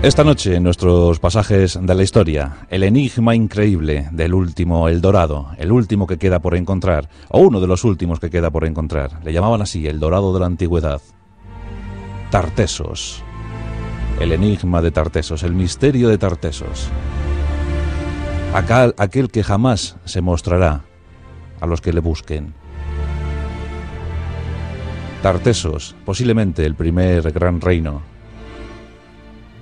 Esta noche, en nuestros pasajes de la historia, el enigma increíble del último El Dorado, el último que queda por encontrar, o uno de los últimos que queda por encontrar. Le llamaban así, el Dorado de la Antigüedad. Tartesos. El enigma de Tartesos, el misterio de Tartesos. aquel que jamás se mostrará a los que le busquen. Tartesos, posiblemente el primer gran reino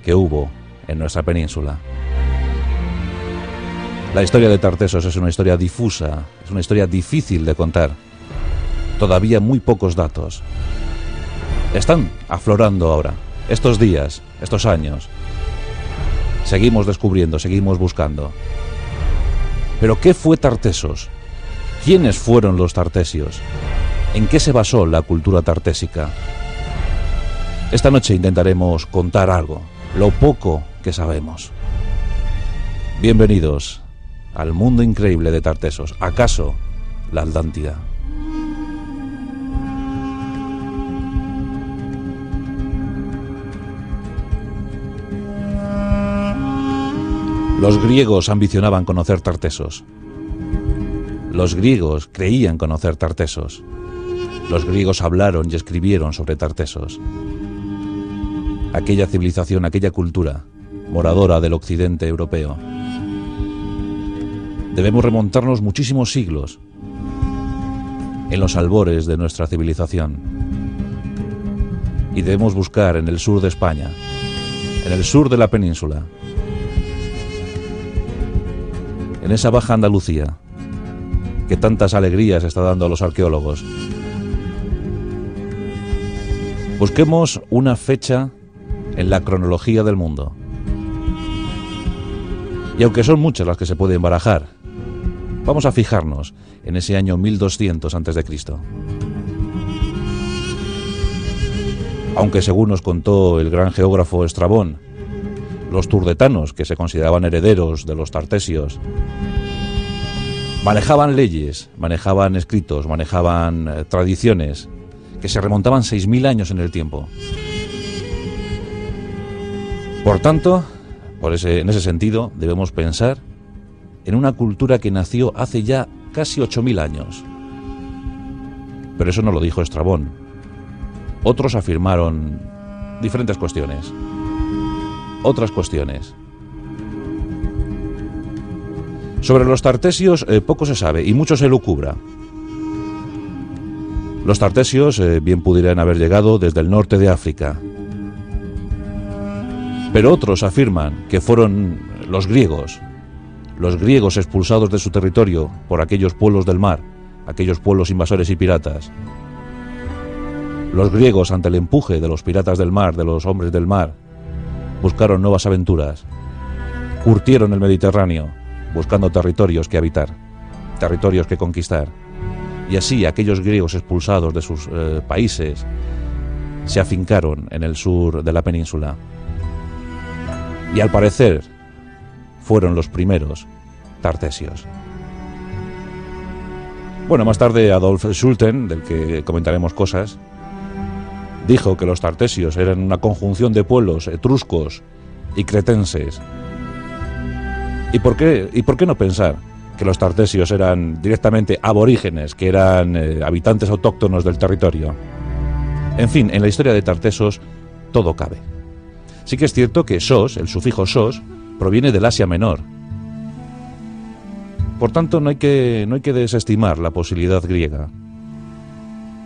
que hubo en nuestra península. La historia de Tartesos es una historia difusa, es una historia difícil de contar. Todavía muy pocos datos. Están aflorando ahora, estos días, estos años. Seguimos descubriendo, seguimos buscando. Pero ¿qué fue Tartesos? ¿Quiénes fueron los tartesios? ¿En qué se basó la cultura tartésica? Esta noche intentaremos contar algo, lo poco que sabemos. Bienvenidos al mundo increíble de Tartesos, acaso la Atlántida. Los griegos ambicionaban conocer Tartesos. Los griegos creían conocer Tartesos. Los griegos hablaron y escribieron sobre Tartesos aquella civilización, aquella cultura moradora del occidente europeo. Debemos remontarnos muchísimos siglos en los albores de nuestra civilización. Y debemos buscar en el sur de España, en el sur de la península, en esa baja Andalucía, que tantas alegrías está dando a los arqueólogos. Busquemos una fecha en la cronología del mundo. Y aunque son muchas las que se pueden barajar, vamos a fijarnos en ese año 1200 a.C. Aunque según nos contó el gran geógrafo Estrabón, los turdetanos, que se consideraban herederos de los tartesios, manejaban leyes, manejaban escritos, manejaban eh, tradiciones que se remontaban 6.000 años en el tiempo. Por tanto, en ese sentido, debemos pensar en una cultura que nació hace ya casi 8.000 años. Pero eso no lo dijo Estrabón. Otros afirmaron diferentes cuestiones. Otras cuestiones. Sobre los tartesios eh, poco se sabe y mucho se lucubra. Los tartesios eh, bien pudieran haber llegado desde el norte de África, pero otros afirman que fueron los griegos, los griegos expulsados de su territorio por aquellos pueblos del mar, aquellos pueblos invasores y piratas. Los griegos, ante el empuje de los piratas del mar, de los hombres del mar, buscaron nuevas aventuras, curtieron el Mediterráneo, buscando territorios que habitar, territorios que conquistar. Y así aquellos griegos expulsados de sus eh, países se afincaron en el sur de la península y al parecer fueron los primeros tartesios. Bueno, más tarde Adolf Schulten, del que comentaremos cosas, dijo que los tartesios eran una conjunción de pueblos etruscos y cretenses. ¿Y por qué, y por qué no pensar que los tartesios eran directamente aborígenes, que eran eh, habitantes autóctonos del territorio? En fin, en la historia de Tartesos todo cabe. Sí que es cierto que sos, el sufijo sos, proviene del Asia Menor. Por tanto, no hay que, no hay que desestimar la posibilidad griega.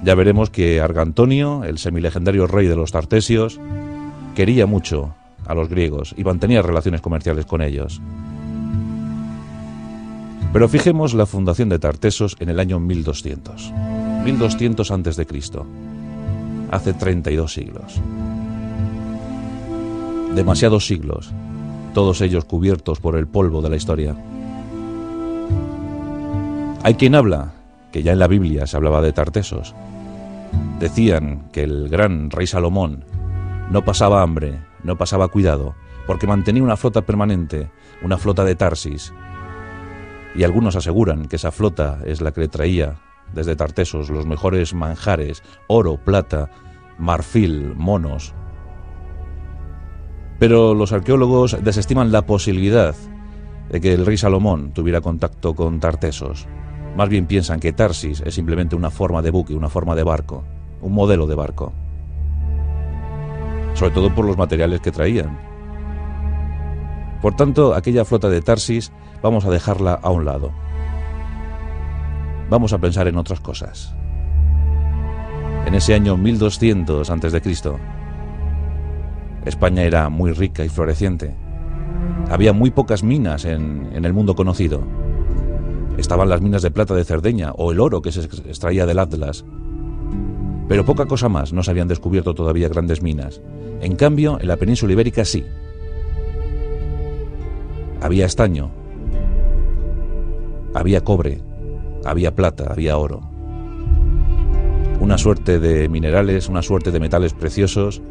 Ya veremos que Argantonio, el semilegendario rey de los Tartesios, quería mucho a los griegos y mantenía relaciones comerciales con ellos. Pero fijemos la fundación de Tartesos en el año 1200. 1200 antes de Cristo. Hace 32 siglos demasiados siglos, todos ellos cubiertos por el polvo de la historia. Hay quien habla que ya en la Biblia se hablaba de Tartesos. Decían que el gran rey Salomón no pasaba hambre, no pasaba cuidado, porque mantenía una flota permanente, una flota de Tarsis. Y algunos aseguran que esa flota es la que le traía desde Tartesos los mejores manjares, oro, plata, marfil, monos, Pero los arqueólogos desestiman la posibilidad de que el rey Salomón tuviera contacto con Tartesos. Más bien piensan que Tarsis es simplemente una forma de buque, una forma de barco, un modelo de barco. Sobre todo por los materiales que traían. Por tanto, aquella flota de Tarsis vamos a dejarla a un lado. Vamos a pensar en otras cosas. En ese año 1200 a.C., España era muy rica y floreciente. Había muy pocas minas en, el mundo conocido. Estaban las minas de plata de Cerdeña o el oro que se extraía del Atlas. Pero poca cosa más, no se habían descubierto todavía grandes minas. En cambio, en la península ibérica sí. Había estaño, había cobre, había plata, había oro. Una suerte de minerales, una suerte de metales preciosos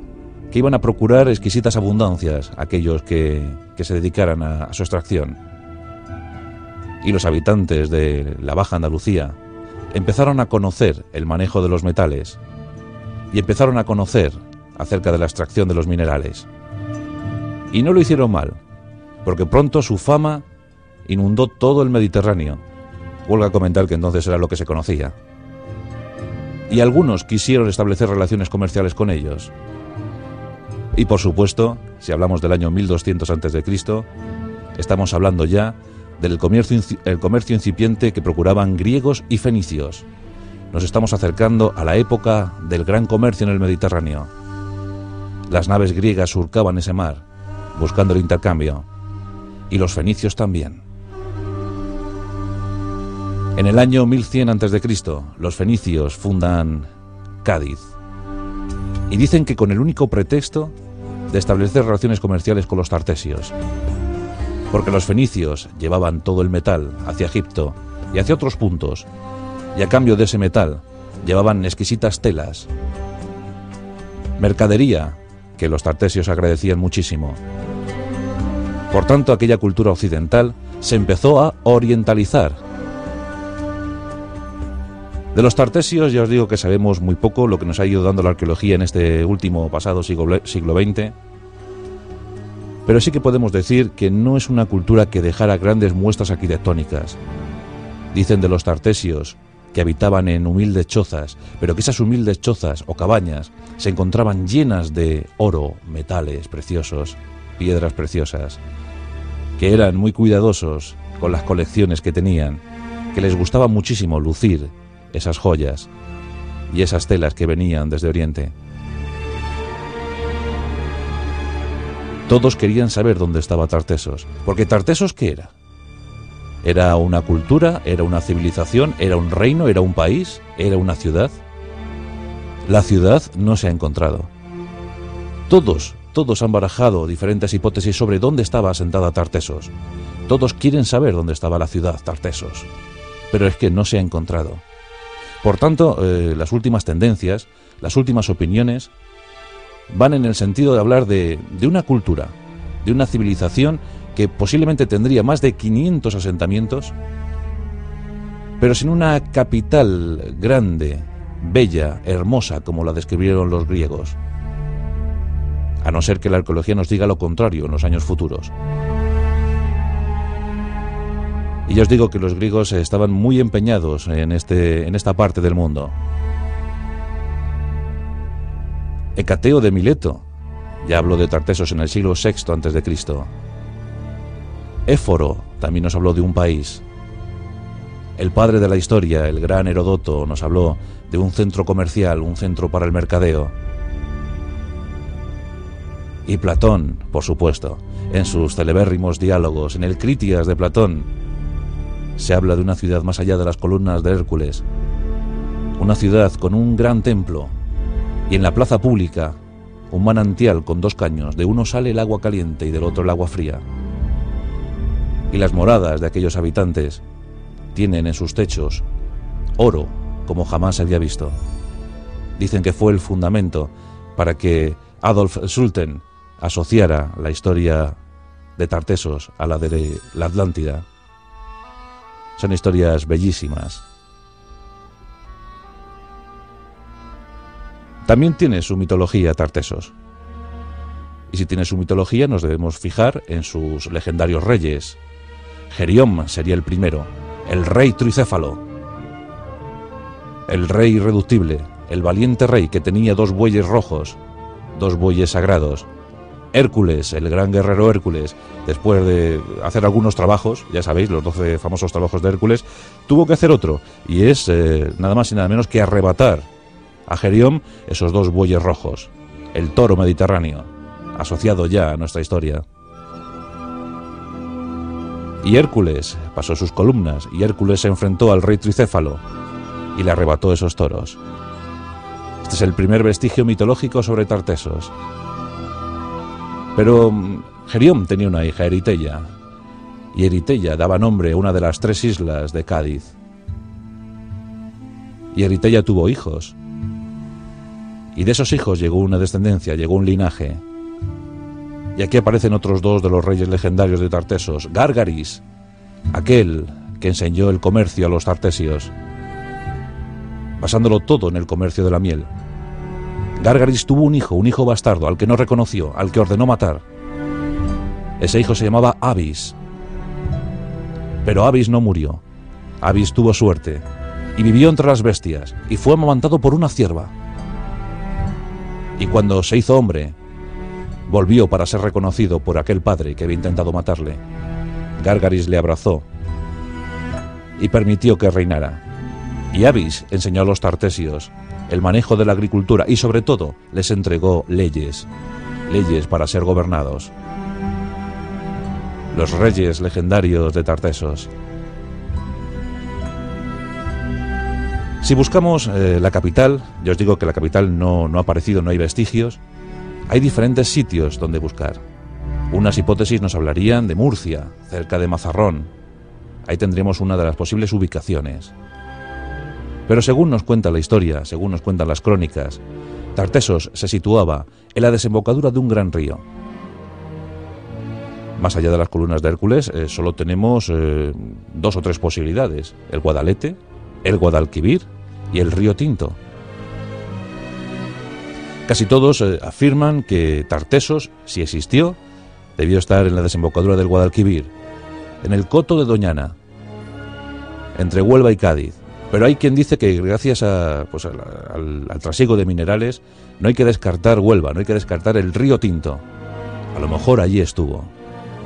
que iban a procurar exquisitas abundancias aquellos que, que se dedicaran a, a su extracción. Y los habitantes de la Baja Andalucía empezaron a conocer el manejo de los metales y empezaron a conocer acerca de la extracción de los minerales. Y no lo hicieron mal, porque pronto su fama inundó todo el Mediterráneo. Vuelvo a comentar que entonces era lo que se conocía. Y algunos quisieron establecer relaciones comerciales con ellos, y por supuesto, si hablamos del año 1200 a.C., estamos hablando ya del comercio, incipiente que procuraban griegos y fenicios. Nos estamos acercando a la época del gran comercio en el Mediterráneo. Las naves griegas surcaban ese mar, buscando el intercambio, y los fenicios también. En el año 1100 a.C., los fenicios fundan Cádiz, y dicen que con el único pretexto de establecer relaciones comerciales con los tartesios. Porque los fenicios llevaban todo el metal hacia Egipto y hacia otros puntos, y a cambio de ese metal llevaban exquisitas telas, mercadería que los tartesios agradecían muchísimo. Por tanto, aquella cultura occidental se empezó a orientalizar de los tartesios ya os digo que sabemos muy poco lo que nos ha ido dando la arqueología en este último pasado siglo, siglo XX, pero sí que podemos decir que no es una cultura que dejara grandes muestras arquitectónicas. Dicen de los tartesios que habitaban en humildes chozas, pero que esas humildes chozas o cabañas se encontraban llenas de oro, metales preciosos, piedras preciosas, que eran muy cuidadosos con las colecciones que tenían, que les gustaba muchísimo lucir esas joyas y esas telas que venían desde Oriente. Todos querían saber dónde estaba Tartesos, porque Tartesos ¿qué era? ¿Era una cultura? ¿Era una civilización? ¿Era un reino? ¿Era un país? ¿Era una ciudad? La ciudad no se ha encontrado. Todos, todos han barajado diferentes hipótesis sobre dónde estaba asentada Tartesos. Todos quieren saber dónde estaba la ciudad Tartesos, pero es que no se ha encontrado. Por tanto, eh, las últimas tendencias, las últimas opiniones, van en el sentido de hablar de, de una cultura, de una civilización que posiblemente tendría más de 500 asentamientos, pero sin una capital grande, bella, hermosa, como la describieron los griegos. A no ser que la arqueología nos diga lo contrario en los años futuros. Y os digo que los griegos estaban muy empeñados en, este, en esta parte del mundo. Hecateo de Mileto, ya habló de Tartesos en el siglo VI a.C. Éforo también nos habló de un país. El padre de la historia, el gran Herodoto, nos habló de un centro comercial, un centro para el mercadeo. Y Platón, por supuesto, en sus celebérrimos diálogos, en el Critias de Platón, se habla de una ciudad más allá de las columnas de Hércules, una ciudad con un gran templo y en la plaza pública un manantial con dos caños, de uno sale el agua caliente y del otro el agua fría. Y las moradas de aquellos habitantes tienen en sus techos oro como jamás se había visto. Dicen que fue el fundamento para que Adolf Sulten asociara la historia de Tartesos a la de la Atlántida. Son historias bellísimas. También tiene su mitología Tartesos. Y si tiene su mitología, nos debemos fijar en sus legendarios reyes. Gerión sería el primero, el rey tricéfalo, el rey irreductible, el valiente rey que tenía dos bueyes rojos, dos bueyes sagrados. Hércules, el gran guerrero Hércules, después de hacer algunos trabajos, ya sabéis, los doce famosos trabajos de Hércules, tuvo que hacer otro, y es eh, nada más y nada menos que arrebatar a Gerión esos dos bueyes rojos, el toro mediterráneo, asociado ya a nuestra historia. Y Hércules pasó sus columnas, y Hércules se enfrentó al rey tricéfalo y le arrebató esos toros. Este es el primer vestigio mitológico sobre Tartesos. Pero mm, Gerión tenía una hija, Eritella, y Eritella daba nombre a una de las tres islas de Cádiz. Y Eritella tuvo hijos. Y de esos hijos llegó una descendencia, llegó un linaje. Y aquí aparecen otros dos de los reyes legendarios de Tartesos, Gárgaris, aquel que enseñó el comercio a los tartesios, basándolo todo en el comercio de la miel. Gárgaris tuvo un hijo, un hijo bastardo, al que no reconoció, al que ordenó matar. Ese hijo se llamaba Avis. Pero Avis no murió. Avis tuvo suerte y vivió entre las bestias y fue amamantado por una cierva. Y cuando se hizo hombre, volvió para ser reconocido por aquel padre que había intentado matarle. Gárgaris le abrazó y permitió que reinara. Y Avis enseñó a los tartesios el manejo de la agricultura y sobre todo les entregó leyes, leyes para ser gobernados. Los reyes legendarios de Tartesos. Si buscamos eh, la capital, ya os digo que la capital no, no ha aparecido, no hay vestigios, hay diferentes sitios donde buscar. Unas hipótesis nos hablarían de Murcia, cerca de Mazarrón. Ahí tendríamos una de las posibles ubicaciones. Pero según nos cuenta la historia, según nos cuentan las crónicas, Tartesos se situaba en la desembocadura de un gran río. Más allá de las columnas de Hércules, eh, solo tenemos eh, dos o tres posibilidades: el Guadalete, el Guadalquivir y el río Tinto. Casi todos eh, afirman que Tartesos, si existió, debió estar en la desembocadura del Guadalquivir, en el coto de Doñana, entre Huelva y Cádiz, pero hay quien dice que gracias pues, al, trasiego de minerales no hay que descartar Huelva, no hay que descartar el río Tinto. A lo mejor allí estuvo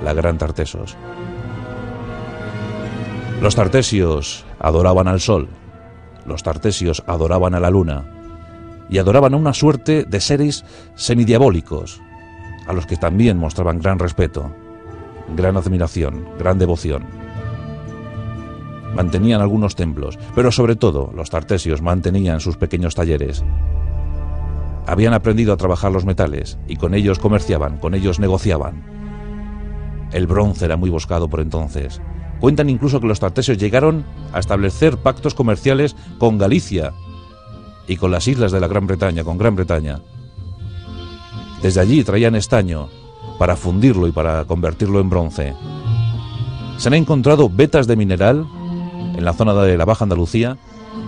la gran Tartesos. Los tartesios adoraban al sol, los tartesios adoraban a la luna y adoraban a una suerte de seres semidiabólicos, a los que también mostraban gran respeto, gran admiración, gran devoción mantenían algunos templos, pero sobre todo los tartesios mantenían sus pequeños talleres. Habían aprendido a trabajar los metales y con ellos comerciaban, con ellos negociaban. El bronce era muy buscado por entonces. Cuentan incluso que los tartesios llegaron a establecer pactos comerciales con Galicia y con las islas de la Gran Bretaña, con Gran Bretaña. Desde allí traían estaño para fundirlo y para convertirlo en bronce. Se han encontrado vetas de mineral en la zona de la Baja Andalucía,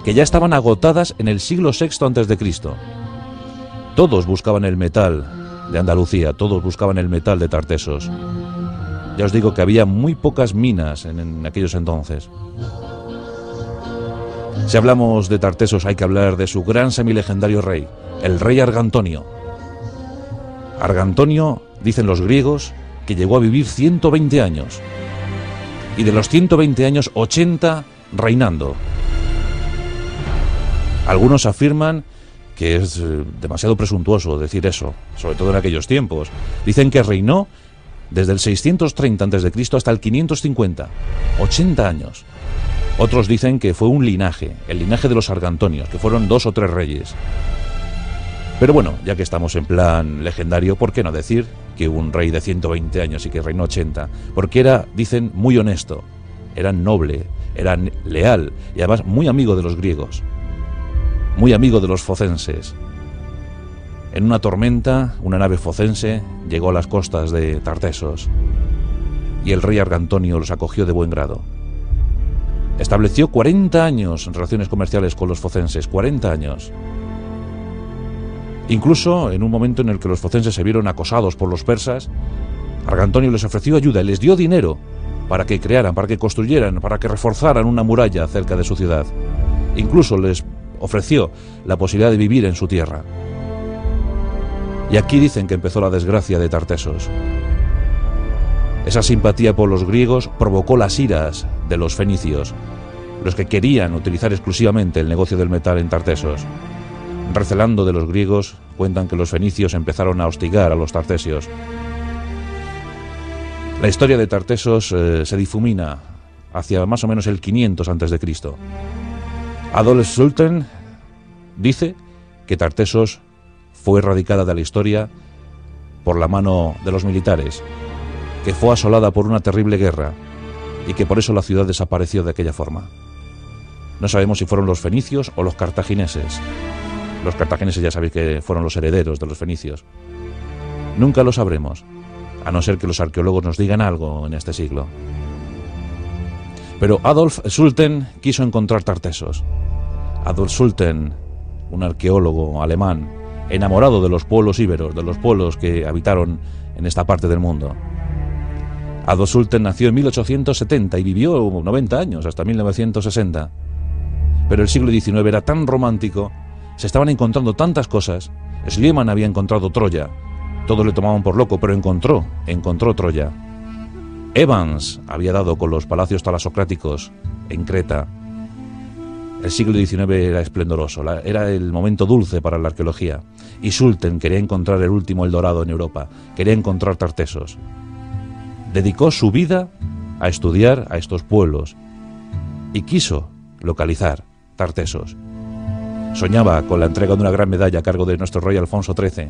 que ya estaban agotadas en el siglo VI a.C. Todos buscaban el metal de Andalucía, todos buscaban el metal de Tartesos. Ya os digo que había muy pocas minas en, aquellos entonces. Si hablamos de Tartesos hay que hablar de su gran semilegendario rey, el rey Argantonio. Argantonio, dicen los griegos, que llegó a vivir 120 años. Y de los 120 años, 80 reinando. Algunos afirman que es eh, demasiado presuntuoso decir eso, sobre todo en aquellos tiempos. Dicen que reinó desde el 630 a.C. hasta el 550, 80 años. Otros dicen que fue un linaje, el linaje de los argantonios, que fueron dos o tres reyes. Pero bueno, ya que estamos en plan legendario, ¿por qué no decir que un rey de 120 años y que reinó 80? Porque era, dicen, muy honesto, era noble, era leal y además muy amigo de los griegos, muy amigo de los focenses. En una tormenta, una nave focense llegó a las costas de Tartesos y el rey Argantonio los acogió de buen grado. Estableció 40 años en relaciones comerciales con los focenses, 40 años. Incluso en un momento en el que los focenses se vieron acosados por los persas, Argantonio les ofreció ayuda y les dio dinero para que crearan, para que construyeran, para que reforzaran una muralla cerca de su ciudad. Incluso les ofreció la posibilidad de vivir en su tierra. Y aquí dicen que empezó la desgracia de Tartesos. Esa simpatía por los griegos provocó las iras de los fenicios, los que querían utilizar exclusivamente el negocio del metal en Tartesos. Recelando de los griegos, cuentan que los fenicios empezaron a hostigar a los tartesios. La historia de Tartesos eh, se difumina hacia más o menos el 500 a.C. Adolf Sultan dice que Tartesos fue erradicada de la historia por la mano de los militares, que fue asolada por una terrible guerra y que por eso la ciudad desapareció de aquella forma. No sabemos si fueron los fenicios o los cartagineses. Los cartagineses ya sabéis que fueron los herederos de los fenicios. Nunca lo sabremos, a no ser que los arqueólogos nos digan algo en este siglo. Pero Adolf Sulten quiso encontrar Tartesos. Adolf Sulten, un arqueólogo alemán, enamorado de los pueblos íberos, de los pueblos que habitaron en esta parte del mundo. Adolf Sulten nació en 1870 y vivió 90 años, hasta 1960. Pero el siglo XIX era tan romántico, se estaban encontrando tantas cosas. Schliemann había encontrado Troya. Todos le tomaban por loco, pero encontró, encontró Troya. Evans había dado con los palacios talasocráticos en Creta. El siglo XIX era esplendoroso, era el momento dulce para la arqueología. Y Sulten quería encontrar el último Eldorado en Europa, quería encontrar Tartesos. Dedicó su vida a estudiar a estos pueblos y quiso localizar Tartesos. Soñaba con la entrega de una gran medalla a cargo de nuestro rey Alfonso XIII.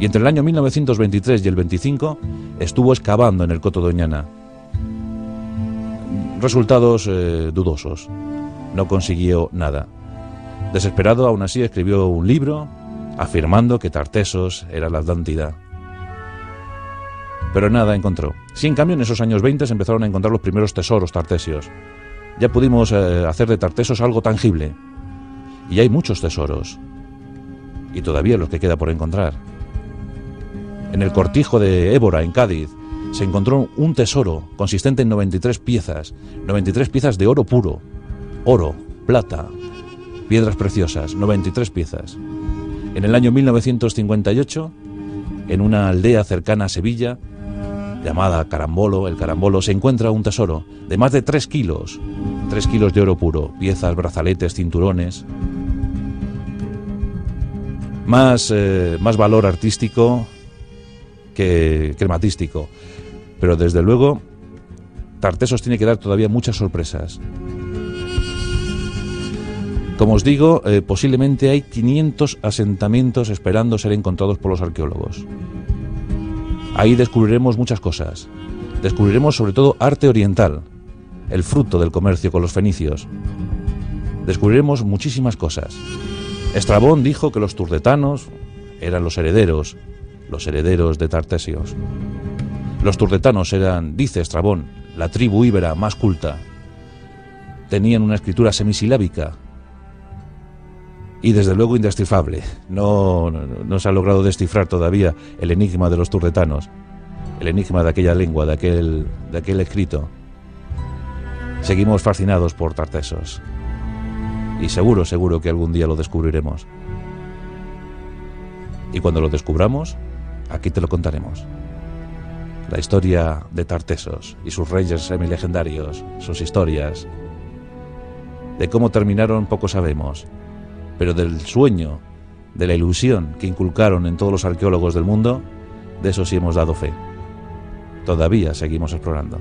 Y entre el año 1923 y el 25 estuvo excavando en el Coto Doñana. Resultados eh, dudosos. No consiguió nada. Desesperado, aún así, escribió un libro afirmando que Tartesos era la Atlántida. Pero nada encontró. Sí, en cambio, en esos años 20 se empezaron a encontrar los primeros tesoros tartesios ya pudimos eh, hacer de Tartesos algo tangible. Y hay muchos tesoros. Y todavía los que queda por encontrar. En el cortijo de Évora, en Cádiz, se encontró un tesoro consistente en 93 piezas, 93 piezas de oro puro, oro, plata, piedras preciosas, 93 piezas. En el año 1958, en una aldea cercana a Sevilla, llamada Carambolo, el Carambolo, se encuentra un tesoro de más de 3 kilos, 3 kilos de oro puro, piezas, brazaletes, cinturones. Más, eh, más valor artístico que crematístico. Pero desde luego, Tartesos tiene que dar todavía muchas sorpresas. Como os digo, eh, posiblemente hay 500 asentamientos esperando ser encontrados por los arqueólogos. Ahí descubriremos muchas cosas. Descubriremos sobre todo arte oriental, el fruto del comercio con los fenicios. Descubriremos muchísimas cosas. Estrabón dijo que los turdetanos eran los herederos, los herederos de Tartesios. Los turdetanos eran, dice Estrabón, la tribu íbera más culta. Tenían una escritura semisilábica y desde luego indescifrable. No, no, se ha logrado descifrar todavía el enigma de los turdetanos, el enigma de aquella lengua, de aquel, de aquel escrito. Seguimos fascinados por Tartesos y seguro, seguro que algún día lo descubriremos. Y cuando lo descubramos, aquí te lo contaremos. La historia de Tartesos y sus reyes semilegendarios, sus historias. De cómo terminaron poco sabemos, pero del sueño, de la ilusión que inculcaron en todos los arqueólogos del mundo, de eso sí hemos dado fe. Todavía seguimos explorando.